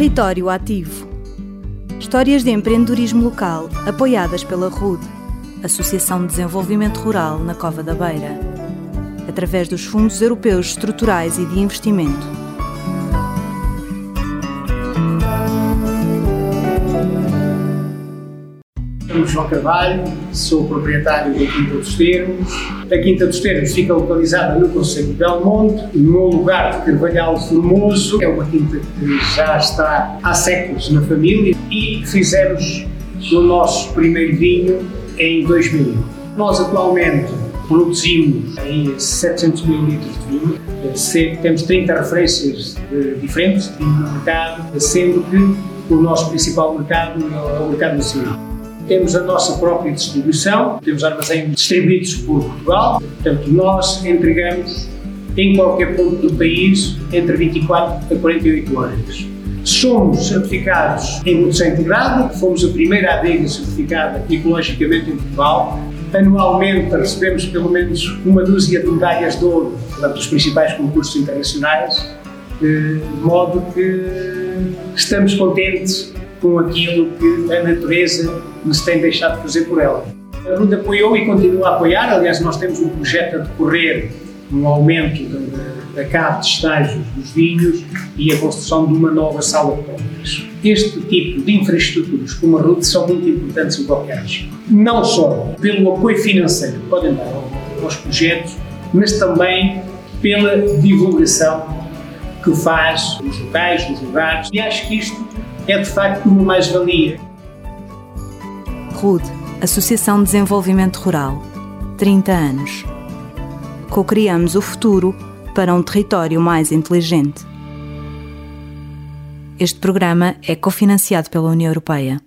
Território Ativo. Histórias de empreendedorismo local apoiadas pela RUD, Associação de Desenvolvimento Rural na Cova da Beira, através dos Fundos Europeus Estruturais e de Investimento. Chamo João Carvalho, sou proprietário da Quinta dos Termos. A Quinta dos Termos fica localizada no Conselho de Belmonte, no lugar de Carvalhal Formoso. É uma quinta que já está há séculos na família e fizemos o nosso primeiro vinho em 2000. Nós atualmente produzimos em 700 mil litros de vinho. Temos 30 referências diferentes de mercado, sendo que o nosso principal mercado é o mercado nacional temos a nossa própria distribuição, temos armazéns distribuídos por Portugal, portanto, nós entregamos em qualquer ponto do país entre 24 a 48 horas. Somos certificados em produção integrada, fomos a primeira adega certificada ecologicamente em Portugal. Anualmente recebemos pelo menos uma dúzia de medalhas de ouro dos principais concursos internacionais, eh, de modo que estamos contentes com aquilo que a natureza nos tem deixado de fazer por ela. A RUD apoiou e continua a apoiar, aliás, nós temos um projeto a decorrer um aumento da, da cave de estágios dos vinhos e a construção de uma nova sala de compras. Este tipo de infraestruturas como a RUD são muito importantes em qualquer região. Não só pelo apoio financeiro que podem dar aos projetos, mas também pela divulgação que faz nos locais, nos lugares. E acho que isto é de facto uma mais-valia. RUD, Associação de Desenvolvimento Rural, 30 anos. Co-criamos o futuro para um território mais inteligente. Este programa é cofinanciado pela União Europeia.